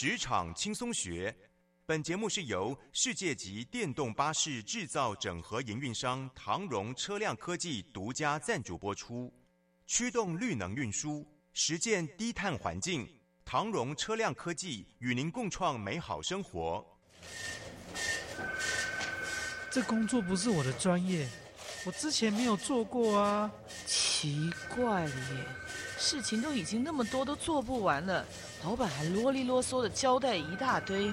职场轻松学，本节目是由世界级电动巴士制造整合营运商唐荣车辆科技独家赞助播出。驱动绿能运输，实践低碳环境，唐荣车辆科技与您共创美好生活。这工作不是我的专业，我之前没有做过啊。奇怪了耶，事情都已经那么多，都做不完了，老板还啰里啰嗦的交代一大堆。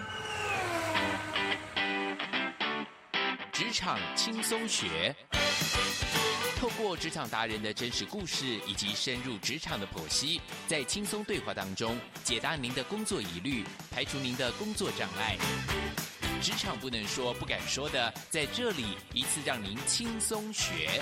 职场轻松学，透过职场达人的真实故事以及深入职场的剖析，在轻松对话当中解答您的工作疑虑，排除您的工作障碍。职场不能说、不敢说的，在这里一次让您轻松学。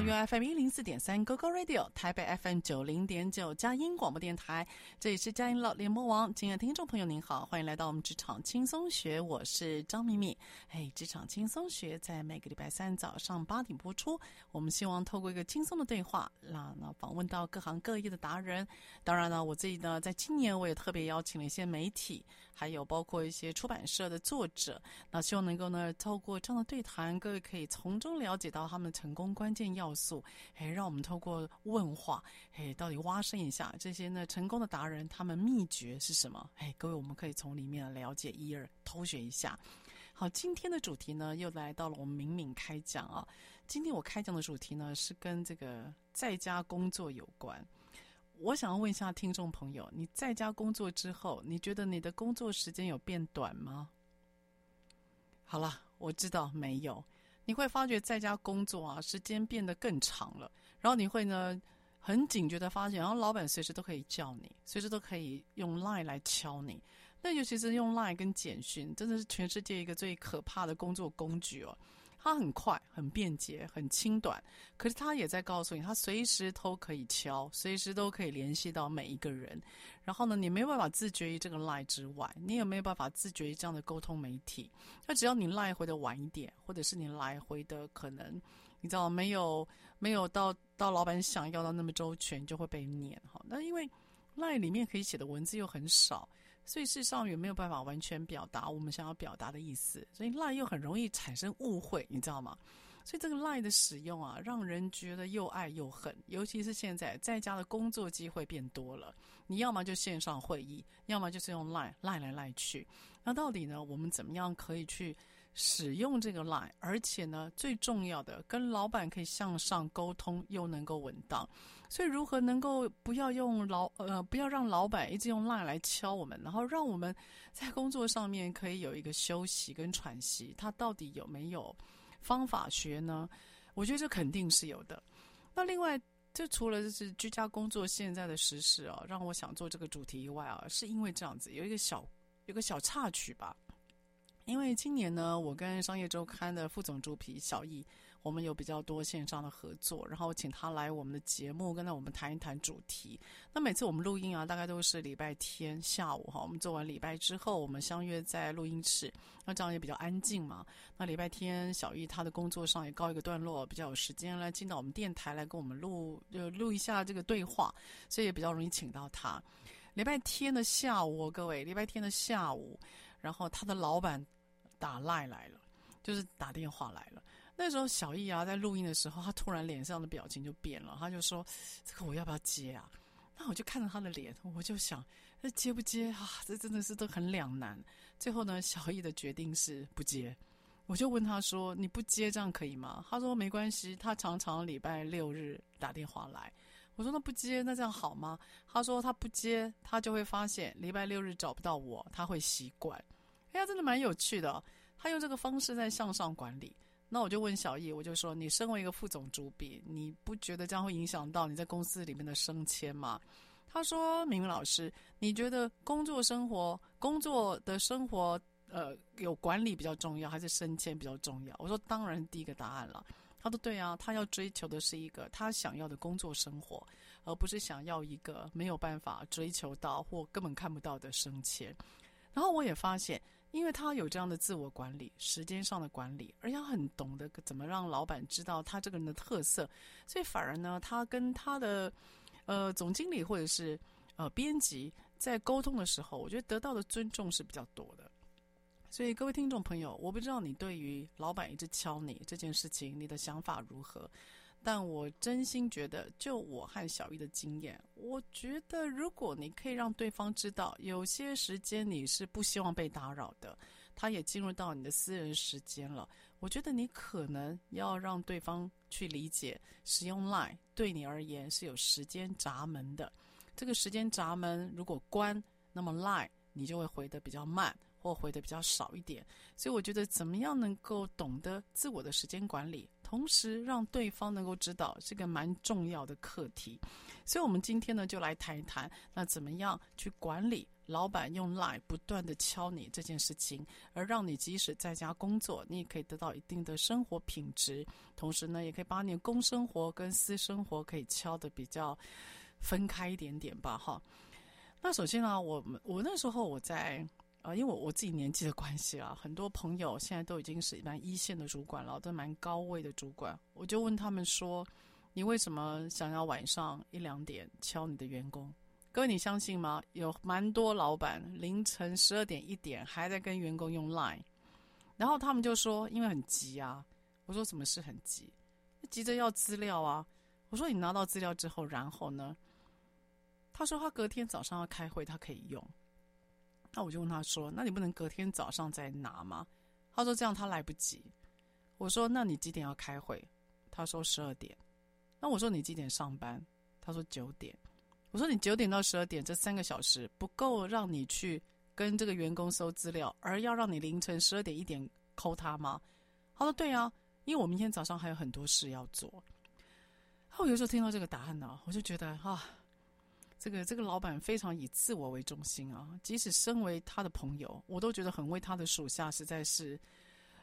桃园 FM 一零四点三 GoGo Radio，台北 FM 九零点九佳音广播电台，这里是佳音老联播网。亲爱的听众朋友，您好，欢迎来到我们职场轻松学，我是张敏敏。哎，职场轻松学在每个礼拜三早上八点播出。我们希望透过一个轻松的对话，让那访问到各行各业的达人。当然呢，我自己呢，在今年我也特别邀请了一些媒体，还有包括一些出版社的作者。那希望能够呢，透过这样的对谈，各位可以从中了解到他们的成功关键要素，哎，让我们透过问话，哎，到底挖深一下这些呢成功的达人，他们秘诀是什么？哎，各位，我们可以从里面了解一二，偷学一下。好，今天的主题呢，又来到了我们敏敏开讲啊。今天我开讲的主题呢，是跟这个在家工作有关。我想要问一下听众朋友，你在家工作之后，你觉得你的工作时间有变短吗？好了，我知道没有。你会发觉在家工作啊，时间变得更长了。然后你会呢，很警觉的发现，然后老板随时都可以叫你，随时都可以用 Line 来敲你。那尤其是用 Line 跟简讯，真的是全世界一个最可怕的工作工具哦。它很快、很便捷、很轻短，可是它也在告诉你，它随时都可以敲，随时都可以联系到每一个人。然后呢，你没办法自觉于这个 Line 之外，你也没有办法自觉于这样的沟通媒体。那只要你 Line 回的晚一点，或者是你来回的可能，你知道没有没有到到老板想要的那么周全，就会被念。好，那因为 Line 里面可以写的文字又很少。所以事实上也没有办法完全表达我们想要表达的意思，所以 lie 又很容易产生误会，你知道吗？所以这个 lie 的使用啊，让人觉得又爱又恨。尤其是现在在家的工作机会变多了，你要么就线上会议，要么就是用 LINE 赖来赖去。那到底呢，我们怎么样可以去使用这个 lie？而且呢，最重要的，跟老板可以向上沟通，又能够稳当。所以，如何能够不要用老呃，不要让老板一直用 Line 来敲我们，然后让我们 在工作上面可以有一个休息跟喘息？他到底有没有方法学呢？我觉得这肯定是有的。那另外，这除了就是居家工作现在的时事啊，让我想做这个主题以外啊，是因为这样子有一个小有个小插曲吧。因为今年呢，我跟商业周刊的副总主笔小易，我们有比较多线上的合作，然后请他来我们的节目，跟着我们谈一谈主题。那每次我们录音啊，大概都是礼拜天下午哈，我们做完礼拜之后，我们相约在录音室，那这样也比较安静嘛。那礼拜天小易他的工作上也告一个段落，比较有时间来进到我们电台来跟我们录，就录一下这个对话，所以也比较容易请到他。礼拜天的下午，各位，礼拜天的下午，然后他的老板。打赖来了，就是打电话来了。那时候小易啊，在录音的时候，他突然脸上的表情就变了，他就说：“这个我要不要接啊？”那我就看着他的脸，我就想，那接不接啊？这真的是都很两难。最后呢，小易的决定是不接。我就问他说：“你不接这样可以吗？”他说：“没关系。”他常常礼拜六日打电话来。我说那不接，那这样好吗？他说他不接，他就会发现礼拜六日找不到我，他会习惯。哎呀，真的蛮有趣的，他用这个方式在向上管理。那我就问小易，我就说，你身为一个副总主笔，你不觉得这样会影响到你在公司里面的升迁吗？他说：“明明老师，你觉得工作生活、工作的生活，呃，有管理比较重要，还是升迁比较重要？”我说：“当然，第一个答案了。”他说：“对啊，他要追求的是一个他想要的工作生活，而不是想要一个没有办法追求到或根本看不到的升迁。”然后我也发现，因为他有这样的自我管理、时间上的管理，而且很懂得怎么让老板知道他这个人的特色，所以反而呢，他跟他的。呃，总经理或者是呃编辑在沟通的时候，我觉得得到的尊重是比较多的。所以各位听众朋友，我不知道你对于老板一直敲你这件事情，你的想法如何？但我真心觉得，就我和小玉的经验，我觉得如果你可以让对方知道，有些时间你是不希望被打扰的，他也进入到你的私人时间了。我觉得你可能要让对方去理解，使用 Line 对你而言是有时间闸门的。这个时间闸门如果关，那么 Line 你就会回得比较慢，或回得比较少一点。所以我觉得怎么样能够懂得自我的时间管理，同时让对方能够知道，是个蛮重要的课题。所以我们今天呢，就来谈一谈，那怎么样去管理。老板用赖不断地敲你这件事情，而让你即使在家工作，你也可以得到一定的生活品质，同时呢，也可以把你的公生活跟私生活可以敲得比较分开一点点吧，哈。那首先呢，我们我那时候我在啊，因为我自己年纪的关系啊，很多朋友现在都已经是一般一线的主管了，都蛮高位的主管，我就问他们说，你为什么想要晚上一两点敲你的员工？各位，你相信吗？有蛮多老板凌晨十二点一点还在跟员工用 Line，然后他们就说，因为很急啊。我说什么事很急？急着要资料啊。我说你拿到资料之后，然后呢？他说他隔天早上要开会，他可以用。那我就问他说，那你不能隔天早上再拿吗？他说这样他来不及。我说那你几点要开会？他说十二点。那我说你几点上班？他说九点。我说你九点到十二点这三个小时不够让你去跟这个员工搜资料，而要让你凌晨十二点一点抠他吗？他说对啊，因为我明天早上还有很多事要做。我有时候听到这个答案呢，我就觉得啊，这个这个老板非常以自我为中心啊，即使身为他的朋友，我都觉得很为他的属下实在是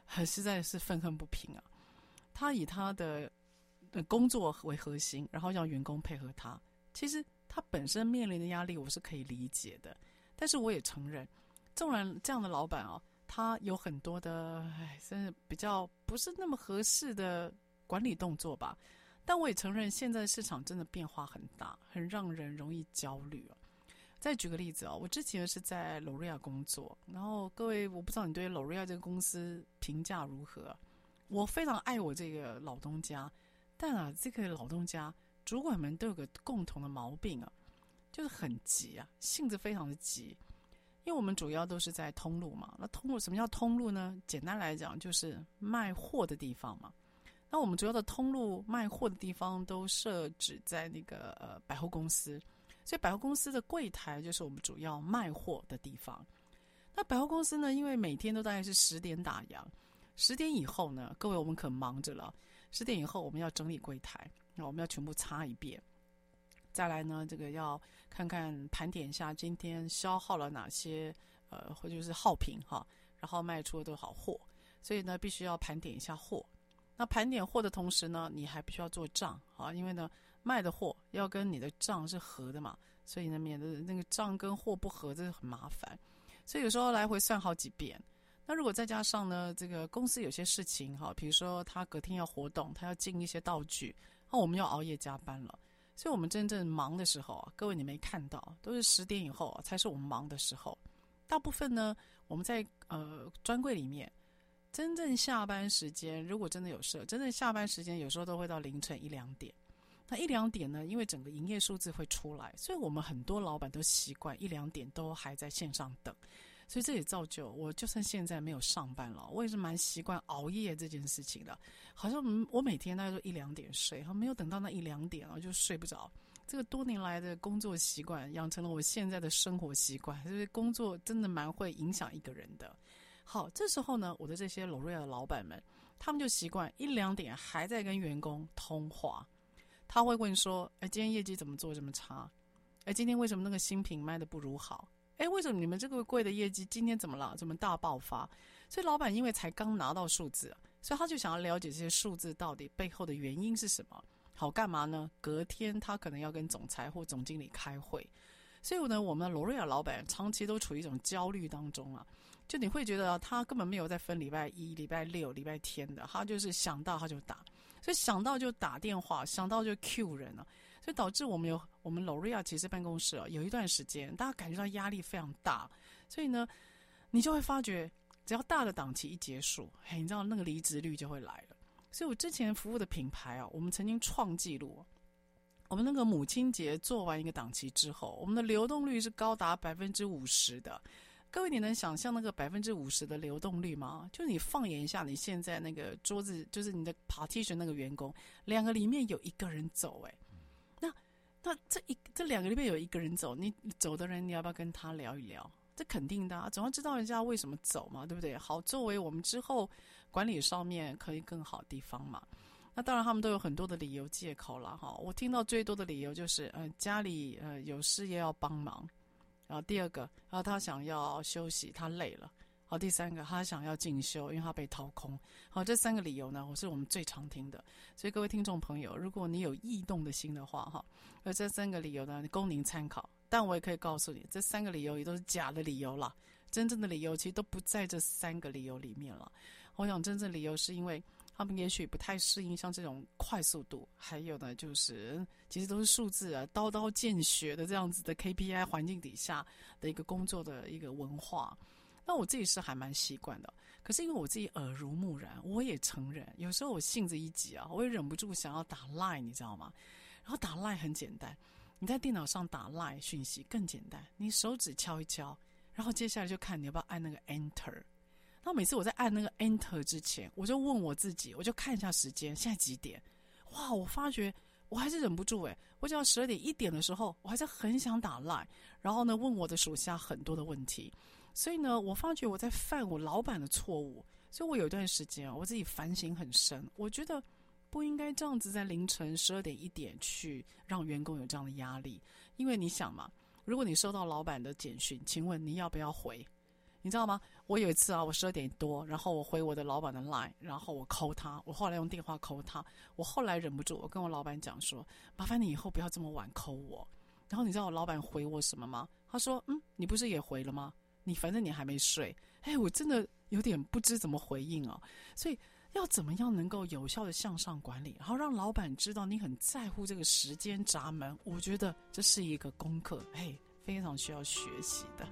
很实在是愤恨不平啊。他以他的工作为核心，然后让员工配合他，其实。他本身面临的压力，我是可以理解的，但是我也承认，纵然这样的老板啊，他有很多的，哎，真是比较不是那么合适的管理动作吧。但我也承认，现在市场真的变化很大，很让人容易焦虑。再举个例子啊，我之前是在 l o r e a 工作，然后各位，我不知道你对 l o r e a 这个公司评价如何？我非常爱我这个老东家，但啊，这个老东家。主管们都有个共同的毛病啊，就是很急啊，性子非常的急。因为我们主要都是在通路嘛，那通路什么叫通路呢？简单来讲，就是卖货的地方嘛。那我们主要的通路卖货的地方都设置在那个呃百货公司，所以百货公司的柜台就是我们主要卖货的地方。那百货公司呢，因为每天都大概是十点打烊，十点以后呢，各位我们可忙着了。十点以后我们要整理柜台。那我们要全部擦一遍，再来呢，这个要看看盘点一下今天消耗了哪些呃，或者是耗品哈，然后卖出的多少货，所以呢，必须要盘点一下货。那盘点货的同时呢，你还必须要做账啊，因为呢，卖的货要跟你的账是合的嘛，所以呢，免得那个账跟货不合，这是很麻烦。所以有时候来回算好几遍。那如果再加上呢，这个公司有些事情哈，比如说他隔天要活动，他要进一些道具。那、我们要熬夜加班了，所以我们真正忙的时候啊，各位你没看到，都是十点以后啊，才是我们忙的时候。大部分呢，我们在呃专柜里面，真正下班时间，如果真的有事，真正下班时间有时候都会到凌晨一两点。那一两点呢，因为整个营业数字会出来，所以我们很多老板都习惯一两点都还在线上等。所以这也造就我，就算现在没有上班了，我也是蛮习惯熬夜这件事情的。好像我每天大概都一两点睡，哈，没有等到那一两点啊就睡不着。这个多年来的工作习惯养成了我现在的生活习惯，就是工作真的蛮会影响一个人的。好，这时候呢，我的这些 L'Oreal 的老板们，他们就习惯一两点还在跟员工通话，他会问说：“哎，今天业绩怎么做这么差？哎，今天为什么那个新品卖得不如好？哎，为什么你们这个贵的业绩今天怎么了？怎么大爆发？”所以老板因为才刚拿到数字，所以他就想要了解这些数字到底背后的原因是什么。好，干嘛呢？隔天他可能要跟总裁或总经理开会，所以呢，我们的 L'Oreal 老板长期都处于一种焦虑当中啊。就你会觉得他根本没有在分礼拜一、礼拜六、礼拜天的，他就是想到他就打，所以想到就打电话，想到就 Q 人了，所以导致我们有我们 L'Oreal 其实办公室啊，有一段时间大家感觉到压力非常大，所以呢，你就会发觉，只要大的档期一结束，嘿，你知道那个离职率就会来了。所以我之前服务的品牌啊，我们曾经创纪录，我们那个母亲节做完一个档期之后，我们的流动率是高达百分之五十的。各位，你能想象那个百分之五十的流动率吗？就是你放眼一下，你现在那个桌子，就是你的 partition 那个员工，两个里面有一个人走，哎，那那这一这两个里面有一个人走，你走的人，你要不要跟他聊一聊？这肯定的啊，总要知道人家为什么走嘛，对不对？好，作为我们之后管理上面可以更好地方嘛。那当然，他们都有很多的理由借口了哈。我听到最多的理由就是，呃，家里呃有事业要帮忙。然后第二个，然后他想要休息，他累了。好，第三个，他想要进修，因为他被掏空。好，这三个理由呢，我是我们最常听的。所以各位听众朋友，如果你有异动的心的话，哈，而这三个理由呢，供您参考。但我也可以告诉你，这三个理由也都是假的理由啦。真正的理由其实都不在这三个理由里面了。我想，真正理由是因为。他们也许不太适应像这种快速度，还有呢，就是其实都是数字啊，刀刀见血的这样子的 KPI 环境底下的一个工作的一个文化。那我自己是还蛮习惯的，可是因为我自己耳濡目染，我也承认，有时候我性子一急啊，我也忍不住想要打 line，你知道吗？然后打 line 很简单，你在电脑上打 line 讯息更简单，你手指敲一敲，然后接下来就看你要不要按那个 enter。那每次我在按那个 Enter 之前，我就问我自己，我就看一下时间，现在几点？哇，我发觉我还是忍不住诶，我只要十二点一点的时候，我还是很想打 Line，然后呢，问我的属下很多的问题。所以呢，我发觉我在犯我老板的错误，所以我有一段时间啊我自己反省很深，我觉得不应该这样子在凌晨十二点一点去让员工有这样的压力，因为你想嘛，如果你收到老板的简讯，请问你要不要回？你知道吗？我有一次啊，我十二点多，然后我回我的老板的 line，然后我扣他，我后来用电话扣他，我后来忍不住，我跟我老板讲说，麻烦你以后不要这么晚扣我。然后你知道我老板回我什么吗？他说，嗯，你不是也回了吗？你反正你还没睡。哎，我真的有点不知怎么回应啊。所以要怎么样能够有效的向上管理，然后让老板知道你很在乎这个时间闸门，我觉得这是一个功课，哎，非常需要学习的。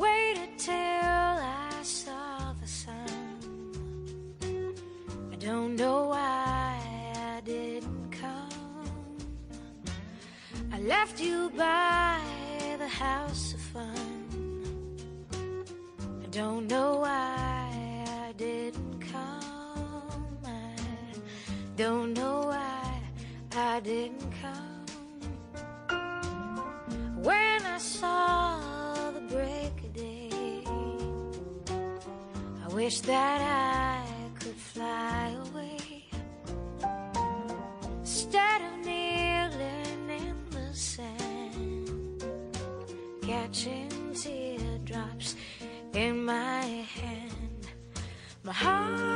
Waited till I saw the sun. I don't know why I didn't come. I left you by the house of fun. I don't know why I didn't come. I don't know why I didn't come. When I saw wish that I could fly away instead of kneeling in the sand, catching teardrops in my hand. My heart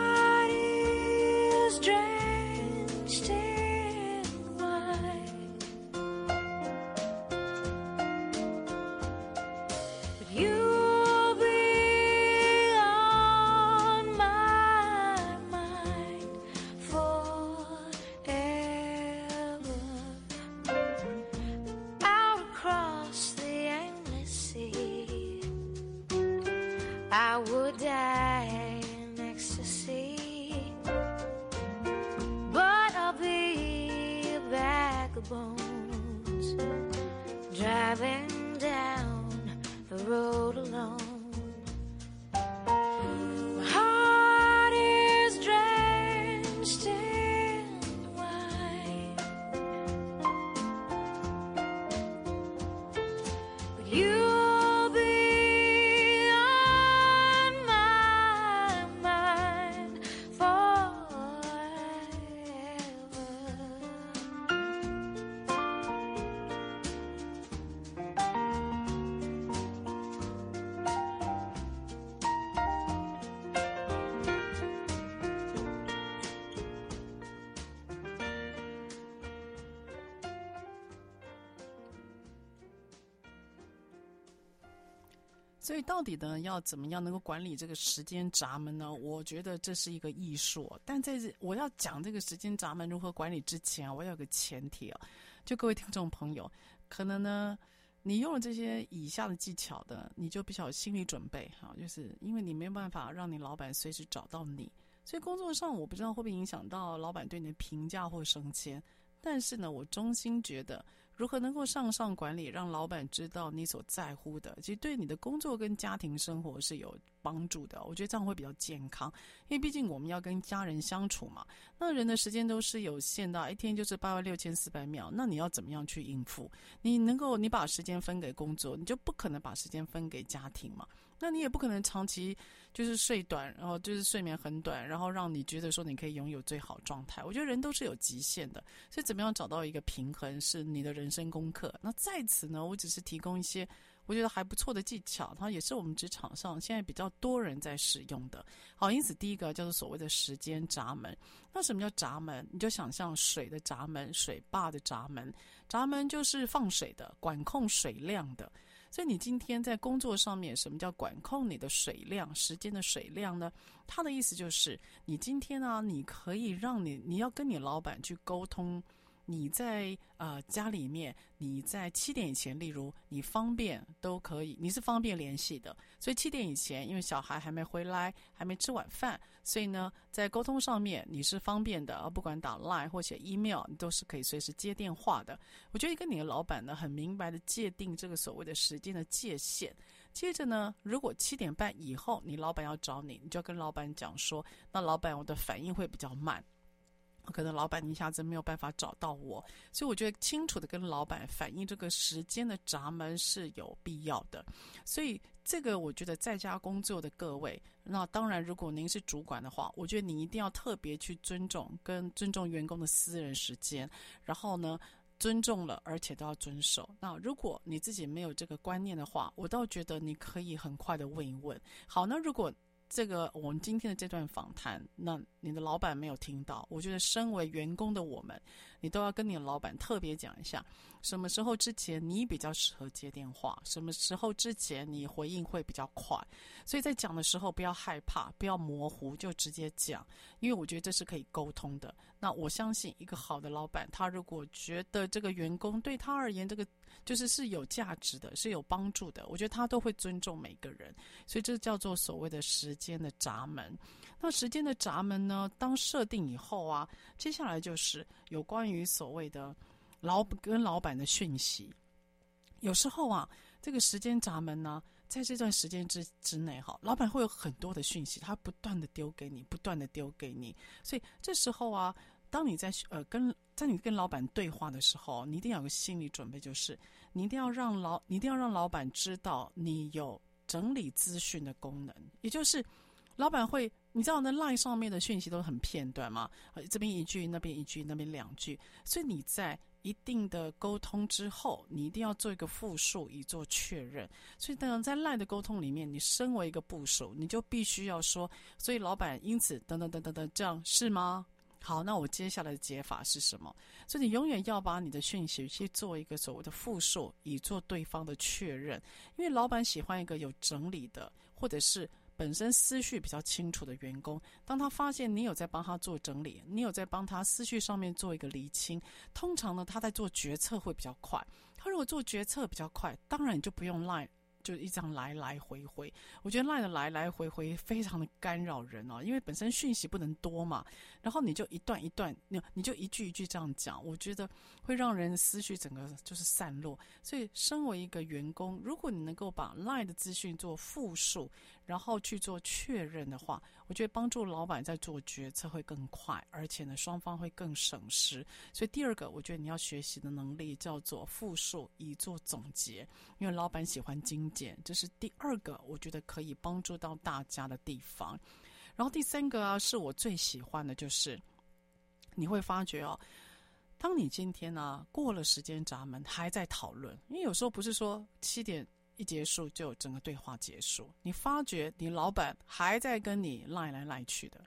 所以到底呢，要怎么样能够管理这个时间闸门呢？我觉得这是一个艺术。但在这我要讲这个时间闸门如何管理之前啊，我有个前提啊，就各位听众朋友，可能呢，你用了这些以下的技巧的，你就比较有心理准备哈，就是因为你没有办法让你老板随时找到你，所以工作上我不知道会不会影响到老板对你的评价或升迁，但是呢，我衷心觉得。如何能够上上管理，让老板知道你所在乎的，其实对你的工作跟家庭生活是有帮助的。我觉得这样会比较健康，因为毕竟我们要跟家人相处嘛。那人的时间都是有限的，一天就是八万六千四百秒。那你要怎么样去应付？你能够你把时间分给工作，你就不可能把时间分给家庭嘛。那你也不可能长期就是睡短，然后就是睡眠很短，然后让你觉得说你可以拥有最好状态。我觉得人都是有极限的，所以怎么样找到一个平衡是你的人生功课。那在此呢，我只是提供一些我觉得还不错的技巧，它也是我们职场上现在比较多人在使用的。好，因此第一个叫做所谓的时间闸门。那什么叫闸门？你就想象水的闸门，水坝的闸门，闸门就是放水的，管控水量的。所以你今天在工作上面，什么叫管控你的水量、时间的水量呢？他的意思就是，你今天呢、你可以让你，你要跟你老板去沟通。你在呃家里面，你在七点以前，例如你方便都可以，你是方便联系的。所以七点以前，因为小孩还没回来，还没吃晚饭，所以呢，在沟通上面你是方便的。而不管打 Line 或写 email，你都是可以随时接电话的。我觉得跟你的老板呢，很明白的界定这个所谓的时间的界限。接着呢，如果七点半以后你老板要找你，你就要跟老板讲说，那老板我的反应会比较慢。可能老板一下子没有办法找到我，所以我觉得清楚的跟老板反映这个时间的闸门是有必要的。所以这个我觉得在家工作的各位，那当然如果您是主管的话，我觉得你一定要特别去尊重跟尊重员工的私人时间，然后呢，尊重了而且都要遵守。那如果你自己没有这个观念的话，我倒觉得你可以很快的问一问。好，那如果。这个我们今天的这段访谈，那你的老板没有听到，我觉得身为员工的我们，你都要跟你的老板特别讲一下，什么时候之前你比较适合接电话，什么时候之前你回应会比较快。所以在讲的时候不要害怕，不要模糊，就直接讲，因为我觉得这是可以沟通的。那我相信一个好的老板，他如果觉得这个员工对他而言，这个就是是有价值的，是有帮助的，我觉得他都会尊重每个人。所以这叫做所谓的时间的闸门。那时间的闸门呢，当设定以后啊，接下来就是有关于所谓的老跟老板的讯息。有时候啊，这个时间闸门呢，在这段时间之之内哈，老板会有很多的讯息，他不断的丢给你，不断的丢给你。所以这时候啊，当你在呃跟在你跟老板对话的时候，你一定要有个心理准备，就是你一定要让老你一定要让老板知道你有整理资讯的功能，也就是。老板会，你知道那 line 上面的讯息都很片段吗？这边一句，那边一句，那边两句。所以你在一定的沟通之后，你一定要做一个复述，以做确认。所以当然在 line 的沟通里面，你身为一个部属，你就必须要说。所以老板因此等等等等等，这样是吗？好，那我接下来的解法是什么？所以你永远要把你的讯息去做一个所谓的复述，以做对方的确认。因为老板喜欢一个有整理的，或者是。本身思绪比较清楚的员工，当他发现你有在帮他做整理，你有在帮他思绪上面做一个厘清，通常呢，他在做决策会比较快。他如果做决策比较快，当然就不用赖。就一张来来回回，我觉得 LINE 的来来回回非常的干扰人哦，因为本身讯息不能多嘛，然后你就一段一段，你你就一句一句这样讲，我觉得会让人思绪整个就是散落。所以，身为一个员工，如果你能够把 lie 的资讯做复述，然后去做确认的话，我觉得帮助老板在做决策会更快，而且呢，双方会更省时。所以，第二个，我觉得你要学习的能力叫做复述，以做总结，因为老板喜欢精简。这是第二个，我觉得可以帮助到大家的地方。然后第三个啊，是我最喜欢的，就是你会发觉哦，当你今天呢、过了时间闸门，还在讨论，因为有时候不是说七点一结束就整个对话结束，你发觉你老板还在跟你赖来赖去的，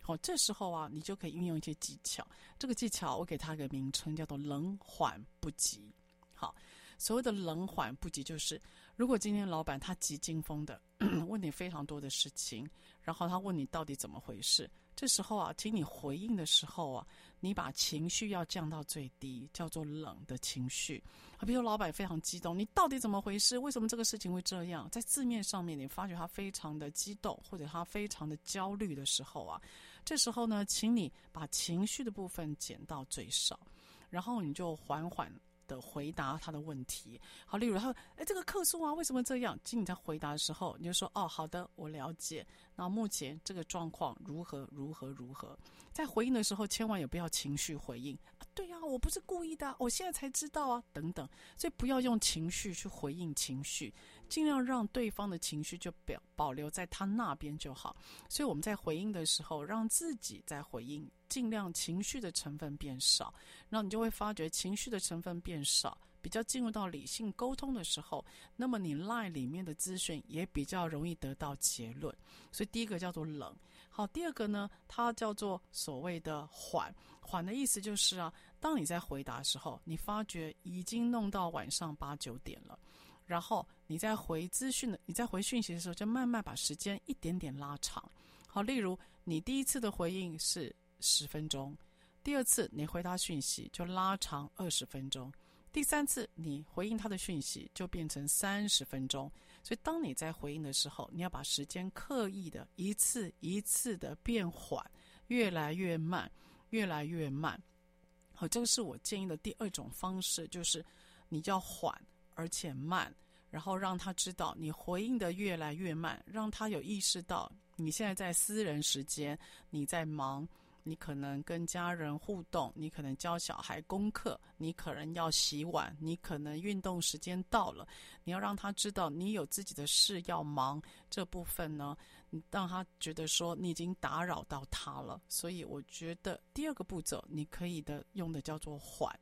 好，这时候啊，你就可以运用一些技巧。这个技巧我给他个名称，叫做冷缓不急。好。所谓的冷缓不急，就是如果今天老板他急惊风的 问你非常多的事情，然后他问你到底怎么回事，这时候啊，请你回应的时候啊，你把情绪要降到最低，叫做冷的情绪。啊，比如老板非常激动，你到底怎么回事？为什么这个事情会这样？在字面上面，你发觉他非常的激动，或者他非常的焦虑的时候啊，这时候呢，请你把情绪的部分减到最少，然后你就缓缓的回答他的问题，好，例如他说：“哎，这个客诉啊，为什么这样？”经你在回答的时候，你就说：“哦，好的，我了解。那目前这个状况如何？如何？如何？”在回应的时候，千万也不要情绪回应。对呀，我不是故意的，我现在才知道啊，等等。所以不要用情绪去回应情绪。尽量让对方的情绪就表保留在他那边就好。所以我们在回应的时候，让自己在回应，尽量情绪的成分变少，然后你就会发觉情绪的成分变少，比较进入到理性沟通的时候，那么你 LINE 里面的资讯也比较容易得到结论。所以第一个叫做冷，好，第二个呢，它叫做所谓的缓。缓的意思就是啊，当你在回答的时候，你发觉已经弄到晚上八九点了。然后你在回资讯的，你在回讯息的时候，就慢慢把时间一点点拉长。好，例如你第一次的回应是十分钟，第二次你回答讯息就拉长二十分钟，第三次你回应他的讯息就变成三十分钟。所以当你在回应的时候，你要把时间刻意的一次一次的变缓，越来越慢，越来越慢。好，这个是我建议的第二种方式，就是你叫缓。而且慢，然后让他知道你回应的越来越慢，让他有意识到你现在在私人时间，你在忙，你可能跟家人互动，你可能教小孩功课，你可能要洗碗，你可能运动时间到了，你要让他知道你有自己的事要忙，这部分呢，让他觉得说你已经打扰到他了，所以我觉得第二个步骤你可以的用的叫做缓。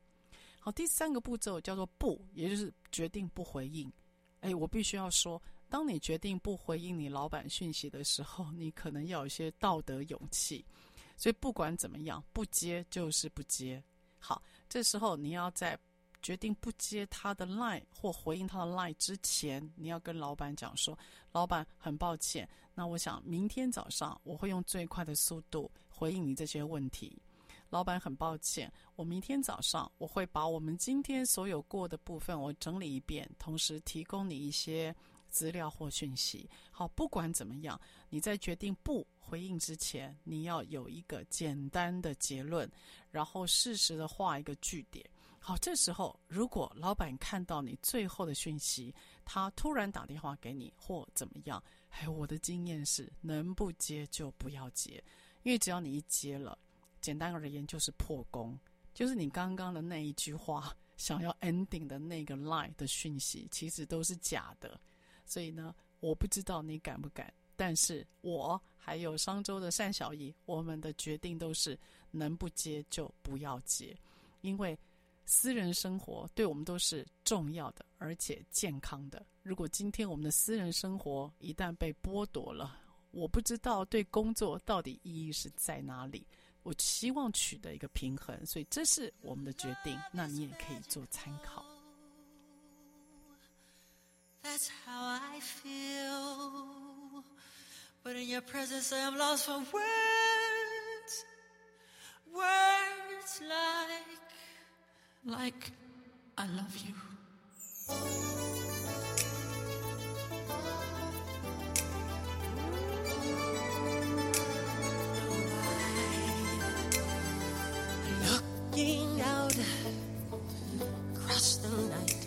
好，第三个步骤叫做不，也就是决定不回应。哎，我必须要说，当你决定不回应你老板讯息的时候，你可能要有一些道德勇气。所以不管怎么样，不接就是不接。好，这时候你要在决定不接他的 line 或回应他的 line 之前，你要跟老板讲说：“老板，很抱歉，那我想明天早上我会用最快的速度回应你这些问题。”老板，很抱歉，我明天早上我会把我们今天所有过的部分我整理一遍，同时提供你一些资料或讯息。好，不管怎么样，你在决定不回应之前，你要有一个简单的结论，然后适时的画一个句点。好，这时候如果老板看到你最后的讯息，他突然打电话给你或怎么样，哎，我的经验是，能不接就不要接，因为只要你一接了。简单而言，就是破功，就是你刚刚的那一句话想要 ending 的那个 line 的讯息，其实都是假的。所以呢，我不知道你敢不敢，但是我还有商周的单小姨，我们的决定都是能不接就不要接，因为私人生活对我们都是重要的，而且健康的。如果今天我们的私人生活一旦被剥夺了，我不知道对工作到底意义是在哪里。我希望取得一个平衡，所以这是我们的决定。那你也可以做参考。That's how I feel, but in your presence I am lost for words, words like, like I love you. Looking out across the night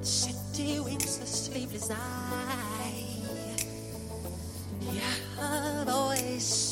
the city winks a sleepless eye. Your voice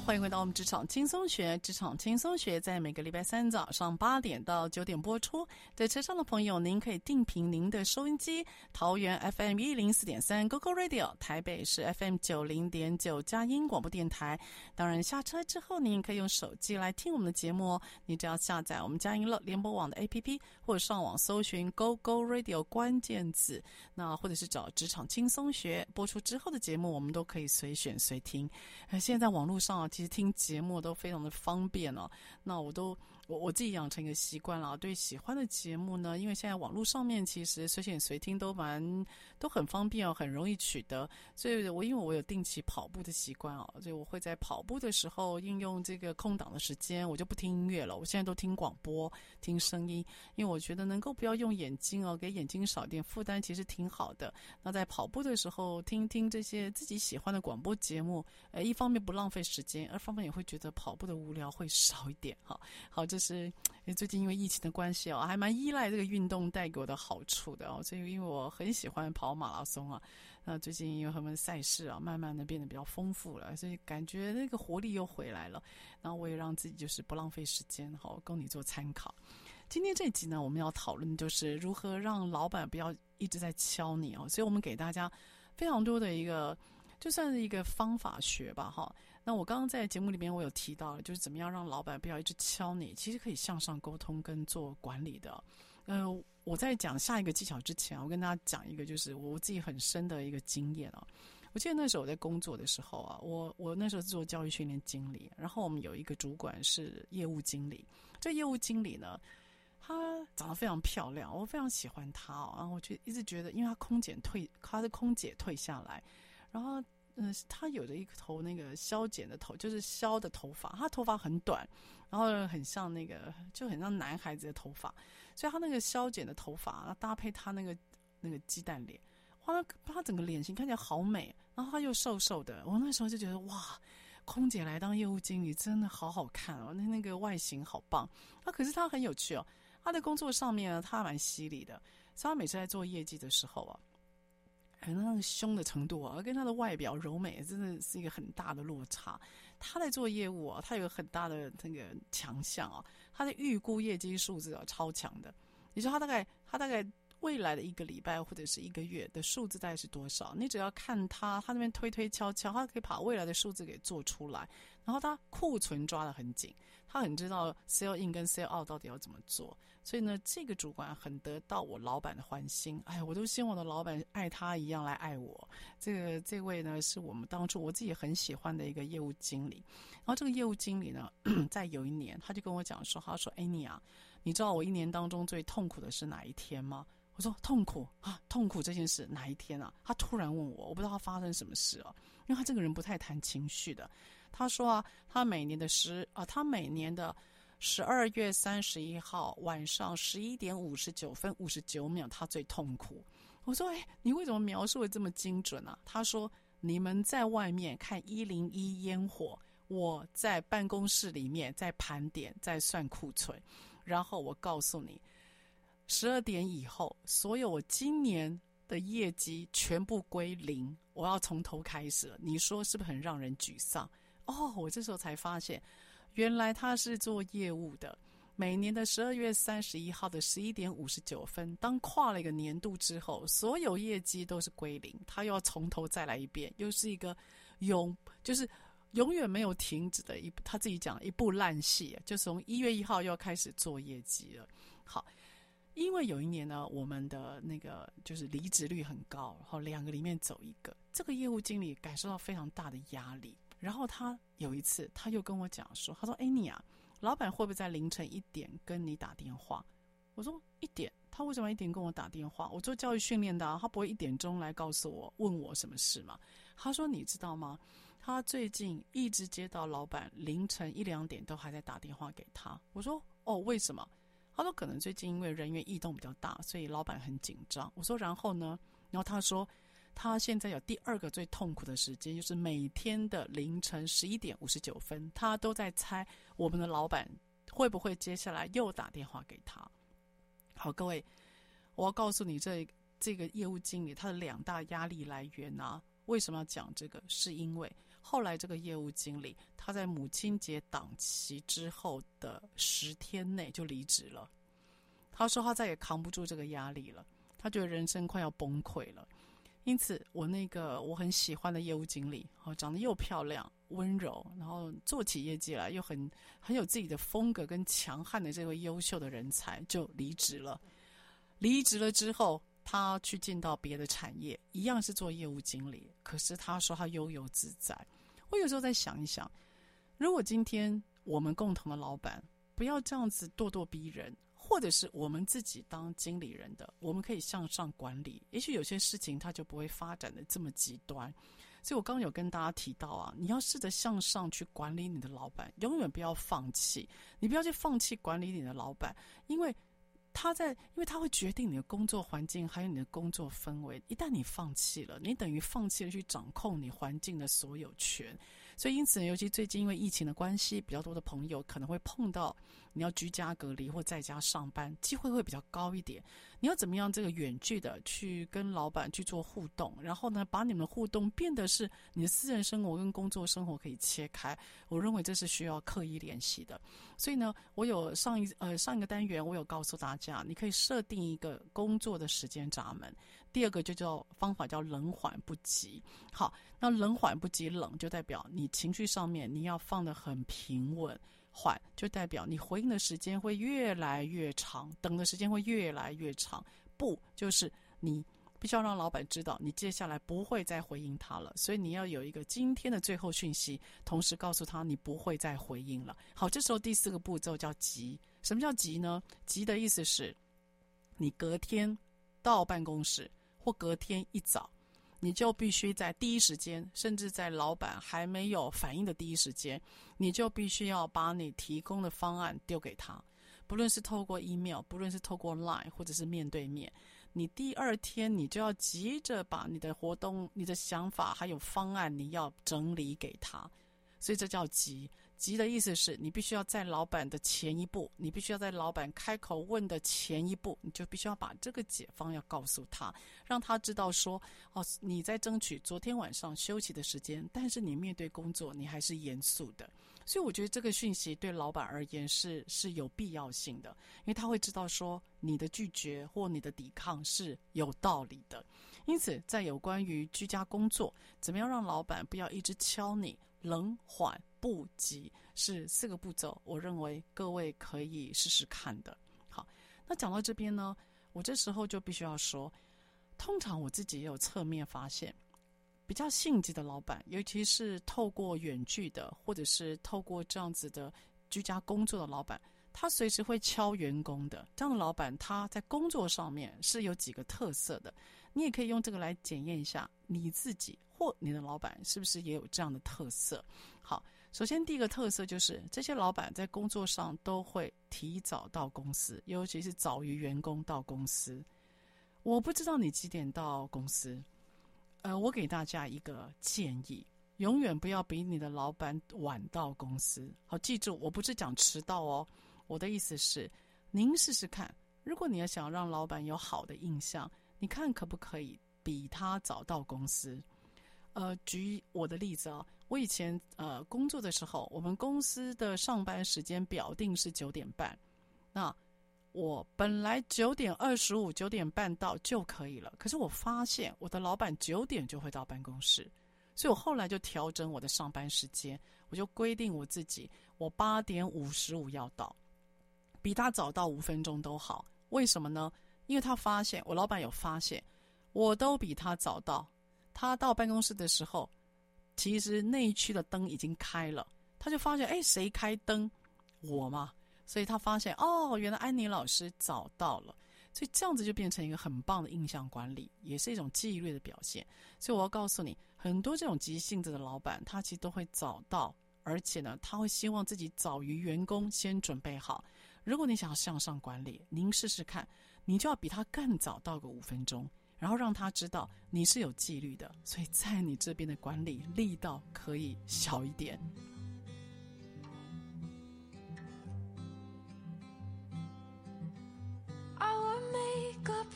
欢迎回到我们职场轻松学。职场轻松学在每个礼拜三早上八点到九点播出。在车上的朋友，您可以定频您的收音机，桃园 FM 一零四点三 GoGo Radio，台北是 FM 九零点九佳音广播电台。当然，下车之后，您可以用手机来听我们的节目哦。你只要下载我们佳音乐联播网的 APP，或者上网搜寻 GoGo Radio 关键字，那或者是找职场轻松学播出之后的节目，我们都可以随选随听。呃，现在网络上，其实听节目都非常的方便哦。那我都我我自己养成一个习惯了，对喜欢的节目呢，因为现在网络上面其实随选随听都蛮都很方便哦，很容易取得。所以我因为我有定期跑步的习惯哦，所以我会在跑步的时候应用这个空档的时间，我就不听音乐了。我现在都听广播，听声音，因为我觉得能够不要用眼睛哦，给眼睛少点负担，其实挺好的。那在跑步的时候听听这些自己喜欢的广播节目，呃，一方面不浪费时间，二方面也会觉得跑步的无聊会少一点。哈，好，这就是最近因为疫情的关系哦，还蛮依赖这个运动带给我的好处的哦。所以因为我很喜欢跑马拉松啊，那最近因为他们赛事啊，慢慢的变得比较丰富了，所以感觉那个活力又回来了。然后我也让自己就是不浪费时间，好供你做参考。今天这集呢，我们要讨论就是如何让老板不要一直在敲你哦。所以我们给大家非常多的一个，就算是一个方法学吧，哈。那我刚刚在节目里面我有提到，就是怎么样让老板不要一直敲你，其实可以向上沟通跟做管理的。呃，我在讲下一个技巧之前，我跟大家讲一个，就是我自己很深的一个经验啊。我记得那时候我在工作的时候啊，我我那时候做教育训练经理，然后我们有一个主管是业务经理，这业务经理呢。她长得非常漂亮，我非常喜欢她哦。然后我就一直觉得，因为她空姐退，她的空姐退下来，然后嗯，她有着一头那个削剪的头，就是削的头发，她头发很短，然后很像那个，就很像男孩子的头发，所以她那个削剪的头发，搭配她那个那个鸡蛋脸，哇，她整个脸型看起来好美，然后她又瘦瘦的，我那时候就觉得哇，空姐来当业务经理真的好好看哦，那那个外形好棒，啊，可是她很有趣哦。他在工作上面呢，他蛮犀利的。所以他每次在做业绩的时候啊，哎，那个凶的程度啊，跟他的外表柔美真的是一个很大的落差。他在做业务啊，他有个很大的那个强项啊，他的预估业绩数字啊超强的。你说他大概他大概未来的一个礼拜或者是一个月的数字大概是多少？你只要看他，他那边推推敲敲，他可以把未来的数字给做出来。然后他库存抓得很紧，他很知道 sell in 跟 sell out 到底要怎么做。所以呢，这个主管很得到我老板的欢心。哎，我都希望我的老板爱他一样来爱我。这个这位呢，是我们当初我自己很喜欢的一个业务经理。然后这个业务经理呢，在有一年，他就跟我讲说：“他说，哎，你啊，你知道我一年当中最痛苦的是哪一天吗？”我说：“痛苦啊，痛苦这件事哪一天啊？”他突然问我，我不知道他发生什么事啊，因为他这个人不太谈情绪的。他说啊，他每年的十啊，他每年的十二月三十一号晚上十一点五十九分五十九秒，他最痛苦。我说：“哎，你为什么描述的这么精准啊？”他说：“你们在外面看一零一烟火。”我在办公室里面在盘点，在算库存，然后我告诉你，十二点以后，所有我今年的业绩全部归零，我要从头开始了。你说是不是很让人沮丧？哦，我这时候才发现，原来他是做业务的。每年的十二月三十一号的十一点五十九分，当跨了一个年度之后，所有业绩都是归零，他又要从头再来一遍，又是一个永就是。永远没有停止的一，他自己讲一部烂戏，就从一月一号又要开始做业绩了。好，因为有一年呢，我们的那个就是离职率很高，然后两个里面走一个，这个业务经理感受到非常大的压力。然后他有一次他又跟我讲说，他说：“哎，你啊，老板会不会在凌晨一点跟你打电话？”我说：“一点，他为什么一点跟我打电话？我做教育训练的啊，他不会一点钟来告诉我问我什么事吗？”他说：“你知道吗？”他最近一直接到老板凌晨一两点都还在打电话给他。我说：“哦，为什么？”他说：“可能最近因为人员异动比较大，所以老板很紧张。”我说：“然后呢？”然后他说：“他现在有第二个最痛苦的时间，就是每天的凌晨十一点五十九分，他都在猜我们的老板会不会接下来又打电话给他。”好，各位，我要告诉你，这这个业务经理他的两大压力来源啊，为什么要讲这个？是因为。后来，这个业务经理他在母亲节档期之后的十天内就离职了。他说他再也扛不住这个压力了，他觉得人生快要崩溃了。因此，我那个我很喜欢的业务经理，哦，长得又漂亮、温柔，然后做起业绩来又很很有自己的风格跟强悍的这位优秀的人才就离职了。离职了之后。他去进到别的产业，一样是做业务经理，可是他说他悠游自在。我有时候在想一想，如果今天我们共同的老板不要这样子咄咄逼人，或者是我们自己当经理人的，我们可以向上管理，也许有些事情它就不会发展的这么极端。所以我刚刚有跟大家提到啊，你要试着向上去管理你的老板，永远不要放弃，你不要去放弃管理你的老板，因为。他在，因为他会决定你的工作环境，还有你的工作氛围。一旦你放弃了，你等于放弃了去掌控你环境的所有权。所以，因此，尤其最近因为疫情的关系，比较多的朋友可能会碰到你要居家隔离或在家上班，机会会比较高一点。你要怎么样这个远距的去跟老板去做互动，然后呢，把你们的互动变得是你的私人生活跟工作生活可以切开。我认为这是需要刻意练习的。所以呢，我有上一呃上一个单元，我有告诉大家，你可以设定一个工作的时间闸门。第二个就叫方法叫冷缓不急。好，那冷缓不急，冷就代表你情绪上面你要放得很平稳，缓就代表你回应的时间会越来越长，等的时间会越来越长。不就是你必须要让老板知道你接下来不会再回应他了，所以你要有一个今天的最后讯息，同时告诉他你不会再回应了。好，这时候第四个步骤叫急。什么叫急呢？急的意思是，你隔天到办公室。或隔天一早，你就必须在第一时间，甚至在老板还没有反应的第一时间，你就必须要把你提供的方案丢给他。不论是透过 email，不论是透过 line，或者是面对面，你第二天你就要急着把你的活动、你的想法还有方案，你要整理给他。所以这叫急。急的意思是你必须要在老板的前一步，你必须要在老板开口问的前一步，你就必须要把这个解方要告诉他，让他知道说，哦，你在争取昨天晚上休息的时间，但是你面对工作，你还是严肃的。所以我觉得这个讯息对老板而言是是有必要性的，因为他会知道说你的拒绝或你的抵抗是有道理的。因此，在有关于居家工作，怎么样让老板不要一直敲你，冷缓不急，是四个步骤。我认为各位可以试试看的。好，那讲到这边呢，我这时候就必须要说，通常我自己也有侧面发现。比较性急的老板，尤其是透过远距的，或者是透过这样子的居家工作的老板，他随时会敲员工的。这样的老板，他在工作上面是有几个特色的。你也可以用这个来检验一下你自己或你的老板是不是也有这样的特色。好，首先第一个特色就是这些老板在工作上都会提早到公司，尤其是早于员工到公司。我不知道你几点到公司。呃，我给大家一个建议，永远不要比你的老板晚到公司。好，记住，我不是讲迟到哦，我的意思是，您试试看，如果你要想让老板有好的印象，你看可不可以比他早到公司？呃，举我的例子啊，我以前呃工作的时候，我们公司的上班时间表定是九点半，那。我本来九点二十五、九点半到就可以了，可是我发现我的老板九点就会到办公室，所以我后来就调整我的上班时间，我就规定我自己，我八点五十五要到，比他早到五分钟都好。为什么呢？因为他发现我老板有发现，我都比他早到，他到办公室的时候，其实那一区的灯已经开了，他就发现，哎，谁开灯？我嘛？所以他发现哦，原来安妮老师早到了，所以这样子就变成一个很棒的印象管理，也是一种纪律的表现。所以我要告诉你，很多这种急性子的老板，他其实都会早到，而且呢，他会希望自己早于员工先准备好。如果你想要向上管理，您试试看，你就要比他更早到个五分钟，然后让他知道你是有纪律的，所以在你这边的管理力道可以小一点。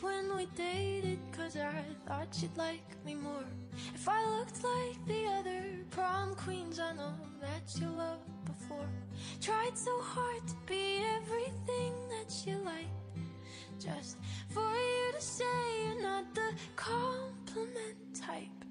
when we dated Cause I thought you'd like me more If I looked like the other prom queens I know that you loved before Tried so hard to be everything that you like Just for you to say you're not the compliment type.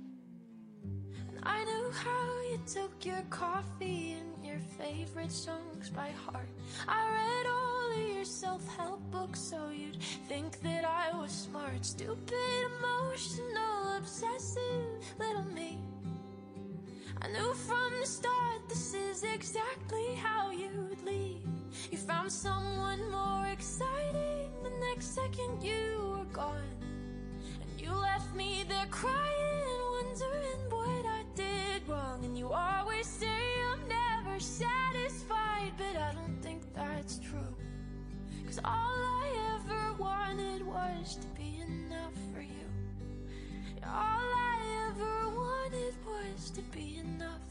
And I knew how you took your coffee and your favorite songs by heart. I read all of your self-help books so you'd think that I was smart. Stupid, emotional, obsessive little me. I knew from the start this is exactly how you'd leave You found someone more exciting The next second you were gone. And you left me there crying Wondering what I did wrong. And you always say I'm never satisfied But I don't think that's true. Cause all I ever wanted was to be enough for you. All I ever wanted was to be enough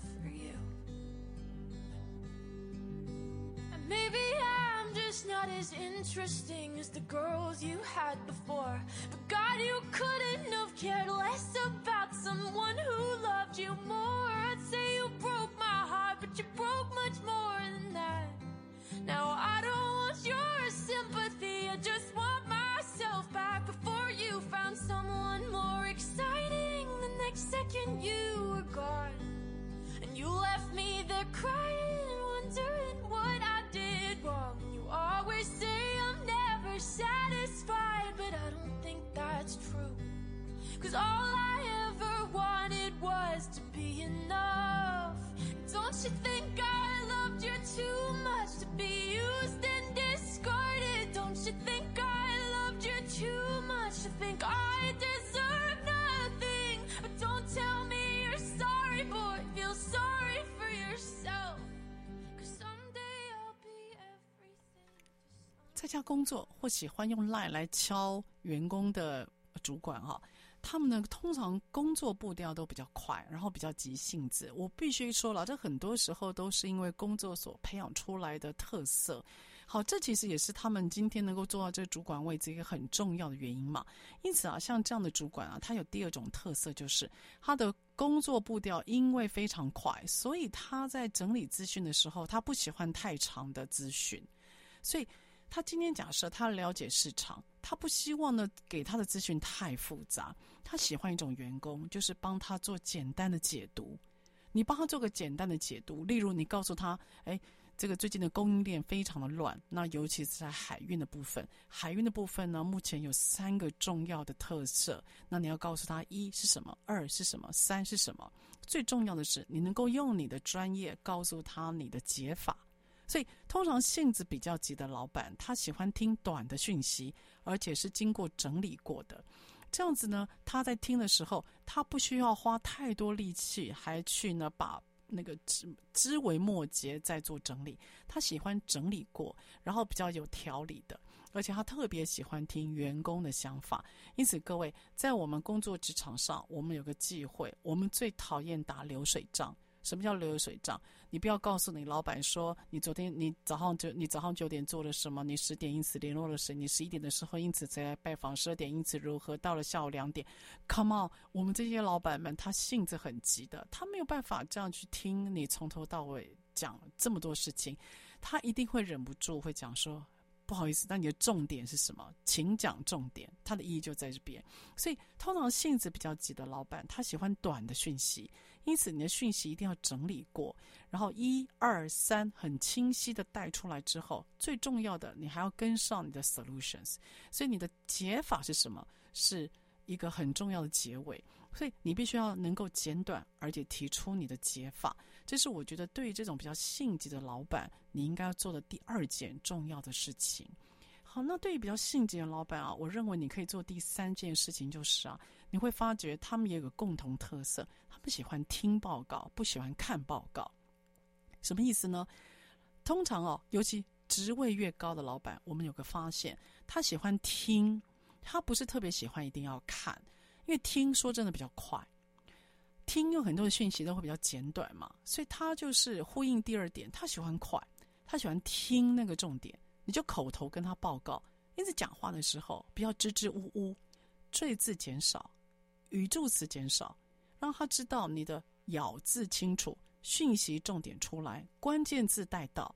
maybe I'm just not as interesting as the girls you had before. But God, you couldn't have cared less about someone who loved you more. I'd say you broke my heart, but you broke much more than that. Now I don't want your sympathy, I just want myself back Before you found someone more exciting The next second you that's true Cause all I ever wanted was to be enough Don't you think I loved you too much to be used and discarded? Don't you think I loved you too much to think I deserve nothing? But don't tell me you're sorry, boy, feel sorry for yourself Cause someday I'll be everything 在家工作或喜欢用 LINE 来敲员工的 主管哈。他们呢，通常工作步调都比较快，然后比较急性子。我必须说了，这很多时候都是因为工作所培养出来的特色。好，这其实也是他们今天能够做到这主管位置一个很重要的原因嘛。因此啊，像这样的主管啊，他有第二种特色，就是他的工作步调因为非常快，所以他在整理资讯的时候，他不喜欢太长的资讯。所以他今天假设他了解市场，他不希望呢给他的资讯太复杂，他喜欢一种员工，就是帮他做简单的解读。你帮他做个简单的解读，例如你告诉他，哎。这个最近的供应链非常的乱，那尤其是在海运的部分。海运的部分呢，目前有三个重要的特色。那你要告诉他，一是什么，二是什么，三是什么。最重要的是，你能够用你的专业告诉他你的解法。所以，通常性子比较急的老板，他喜欢听短的讯息，而且是经过整理过的。这样子呢，他在听的时候，他不需要花太多力气，还去呢把。那个枝枝微末节再做整理，他喜欢整理过，然后比较有条理的，而且他特别喜欢听员工的想法。因此，各位在我们工作职场上，我们有个忌讳，我们最讨厌打流水账。什么叫流水账？你不要告诉你老板说，你昨天你早上九你早上九点做了什么，你十点因此联络了谁，你十一点的时候因此才来拜访，十二点因此如何，到了下午两点，Come on，我们这些老板们他性子很急的，他没有办法这样去听你从头到尾讲这么多事情，他一定会忍不住会讲说。不好意思，那你的重点是什么？请讲重点，它的意义就在这边。所以，通常性子比较急的老板，他喜欢短的讯息，因此你的讯息一定要整理过，然后一二三很清晰的带出来之后，最重要的，你还要跟上你的 solutions。所以，你的解法是什么？是一个很重要的结尾。所以，你必须要能够简短，而且提出你的解法。这是我觉得对于这种比较性急的老板，你应该要做的第二件重要的事情。好，那对于比较性急的老板啊，我认为你可以做第三件事情，就是啊，你会发觉他们也有个共同特色，他们喜欢听报告，不喜欢看报告。什么意思呢？通常哦，尤其职位越高的老板，我们有个发现，他喜欢听，他不是特别喜欢一定要看，因为听说真的比较快。听有很多的讯息都会比较简短嘛，所以他就是呼应第二点，他喜欢快，他喜欢听那个重点，你就口头跟他报告，因此讲话的时候不要支支吾吾，赘字减少，语助词减少，让他知道你的咬字清楚，讯息重点出来，关键字带到。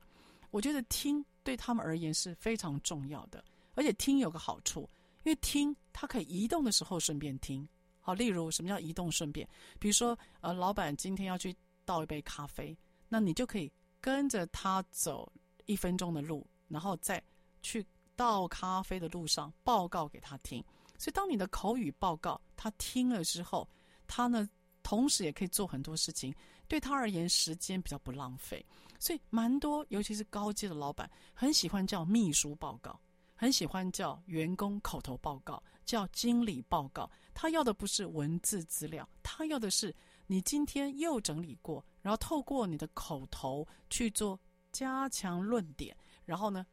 我觉得听对他们而言是非常重要的，而且听有个好处，因为听他可以移动的时候顺便听。好，例如什么叫移动顺便？比如说，呃，老板今天要去倒一杯咖啡，那你就可以跟着他走一分钟的路，然后再去倒咖啡的路上报告给他听。所以，当你的口语报告他听了之后，他呢，同时也可以做很多事情，对他而言时间比较不浪费。所以，蛮多尤其是高阶的老板很喜欢叫秘书报告。很喜欢叫员工口头报告，叫经理报告。他要的不是文字资料，他要的是你今天又整理过，然后透过你的口头去做加强论点，然后呢，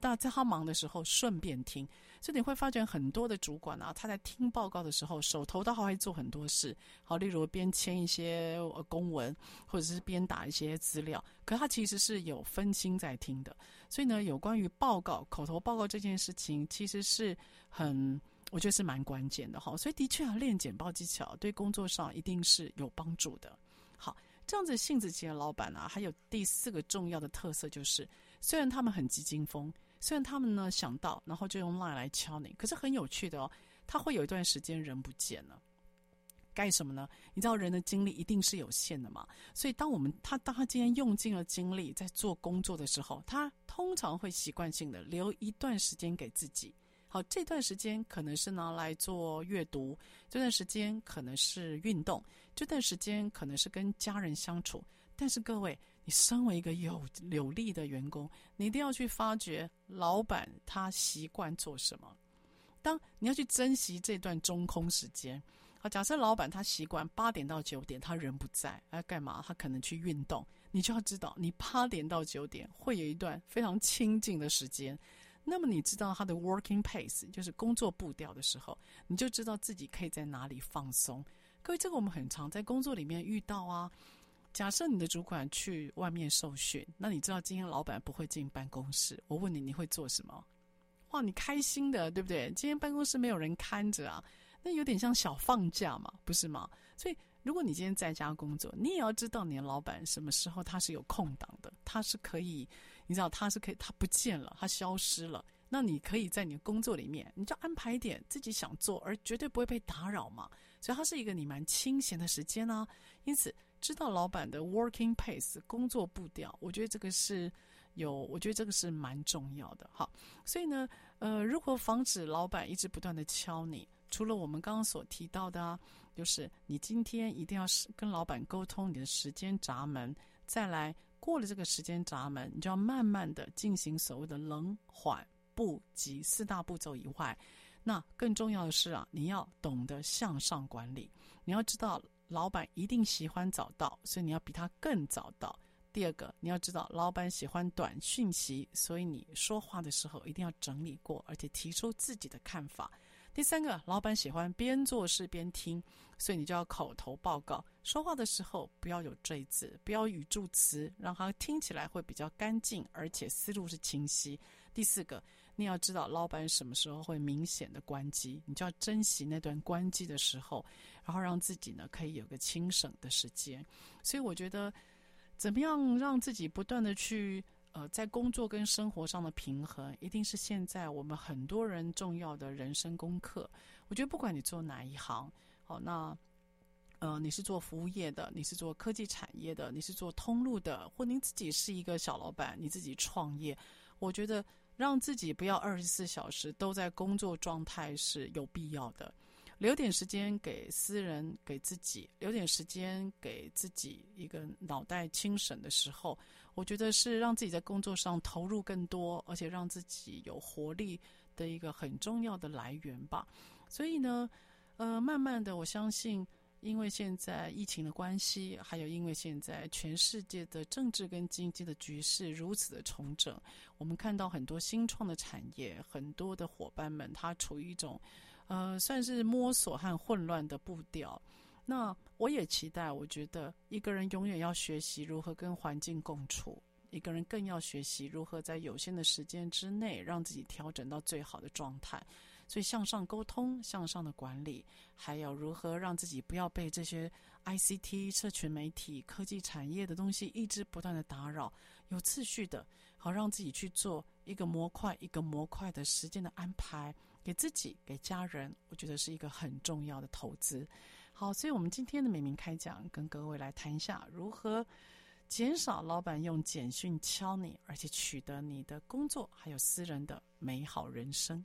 那在他忙的时候顺便听。所以你会发觉很多的主管啊，他在听报告的时候，手头都还会做很多事。好，例如边签一些公文，或者是边打一些资料，可他其实是有分心在听的。所以呢，有关于报告、口头报告这件事情，其实是很，我觉得是蛮关键的哈。所以的确啊，练简报技巧对工作上一定是有帮助的。好，这样子性子急的老板啊，还有第四个重要的特色就是，虽然他们很急惊风。虽然他们呢想到，然后就用 LINE 来敲你，可是很有趣的哦，他会有一段时间人不见了，干什么呢？你知道人的精力一定是有限的嘛，所以当我们他当他今天用尽了精力在做工作的时候，他通常会习惯性的留一段时间给自己。好，这段时间可能是拿来做阅读，这段时间可能是运动，这段时间可能是跟家人相处。但是各位。你身为一个有有力的员工，你一定要去发掘老板他习惯做什么。当你要去珍惜这段中空时间，好，假设老板他习惯八点到九点他人不在，要干嘛？他可能去运动。你就要知道，你八点到九点会有一段非常清静的时间。那么你知道他的 working pace，就是工作步调的时候，你就知道自己可以在哪里放松。各位，这个我们很常在工作里面遇到啊。假设你的主管去外面受训，那你知道今天老板不会进办公室，我问你，你会做什么？哇，你开心的，对不对？今天办公室没有人看着啊，那有点像小放假嘛，不是吗？所以，如果你今天在家工作，你也要知道你的老板什么时候他是有空档的，他是可以，你知道他是可以，他不见了，他消失了，那你可以在你的工作里面，你就安排一点自己想做，而绝对不会被打扰嘛。所以，它是一个你蛮清闲的时间啊。因此，知道老板的 working pace 工作步调，我觉得这个是有，我觉得这个是蛮重要的。好，所以呢，呃，如何防止老板一直不断的敲你？除了我们刚刚所提到的啊，就是你今天一定要是跟老板沟通你的时间闸门，再来过了这个时间闸门，你就要慢慢的进行所谓的冷缓不急四大步骤以外，那更重要的是啊，你要懂得向上管理，你要知道老板一定喜欢早到，所以你要比他更早到。第二个，你要知道老板喜欢短讯息，所以你说话的时候一定要整理过，而且提出自己的看法。第三个，老板喜欢边做事边听，所以你就要口头报告。说话的时候不要有赘字，不要语助词，让他听起来会比较干净，而且思路是清晰。第四个，你要知道老板什么时候会明显的关机，你就要珍惜那段关机的时候，然后让自己呢可以有个清省的时间。所以我觉得，怎么样让自己不断的去。呃，在工作跟生活上的平衡，一定是现在我们很多人重要的人生功课。我觉得不管你做哪一行，好，那呃，你是做服务业的，你是做科技产业的，你是做通路的，或您自己是一个小老板，你自己创业，我觉得让自己不要二十四小时都在工作状态是有必要的。留点时间给私人，给自己留点时间给自己一个脑袋清醒的时候，我觉得是让自己在工作上投入更多，而且让自己有活力的一个很重要的来源吧。所以呢，呃，慢慢的，我相信，因为现在疫情的关系，还有因为现在全世界的政治跟经济的局势如此的重整，我们看到很多新创的产业，很多的伙伴们，他处于一种。呃，算是摸索和混乱的步调。那我也期待，我觉得一个人永远要学习如何跟环境共处，一个人更要学习如何在有限的时间之内让自己调整到最好的状态。所以，向上沟通、向上的管理，还有如何让自己不要被这些 ICT、社群媒体、科技产业的东西一直不断的打扰，有次序的，好让自己去做一个模块一个模块的时间的安排。给自己、给家人，我觉得是一个很重要的投资。好，所以我们今天的美名开讲，跟各位来谈一下如何减少老板用简讯敲你，而且取得你的工作还有私人的美好人生。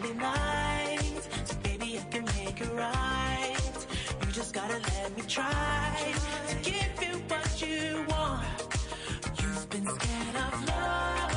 lonely nights. So baby, I can make it right. You just gotta let me try to give you what you want. You've been scared of love.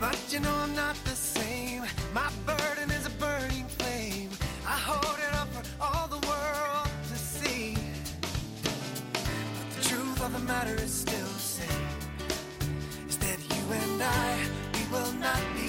But you know I'm not the same. My burden is a burning flame. I hold it up for all the world to see. But the truth of the matter is still the same. Is that you and I, we will not be.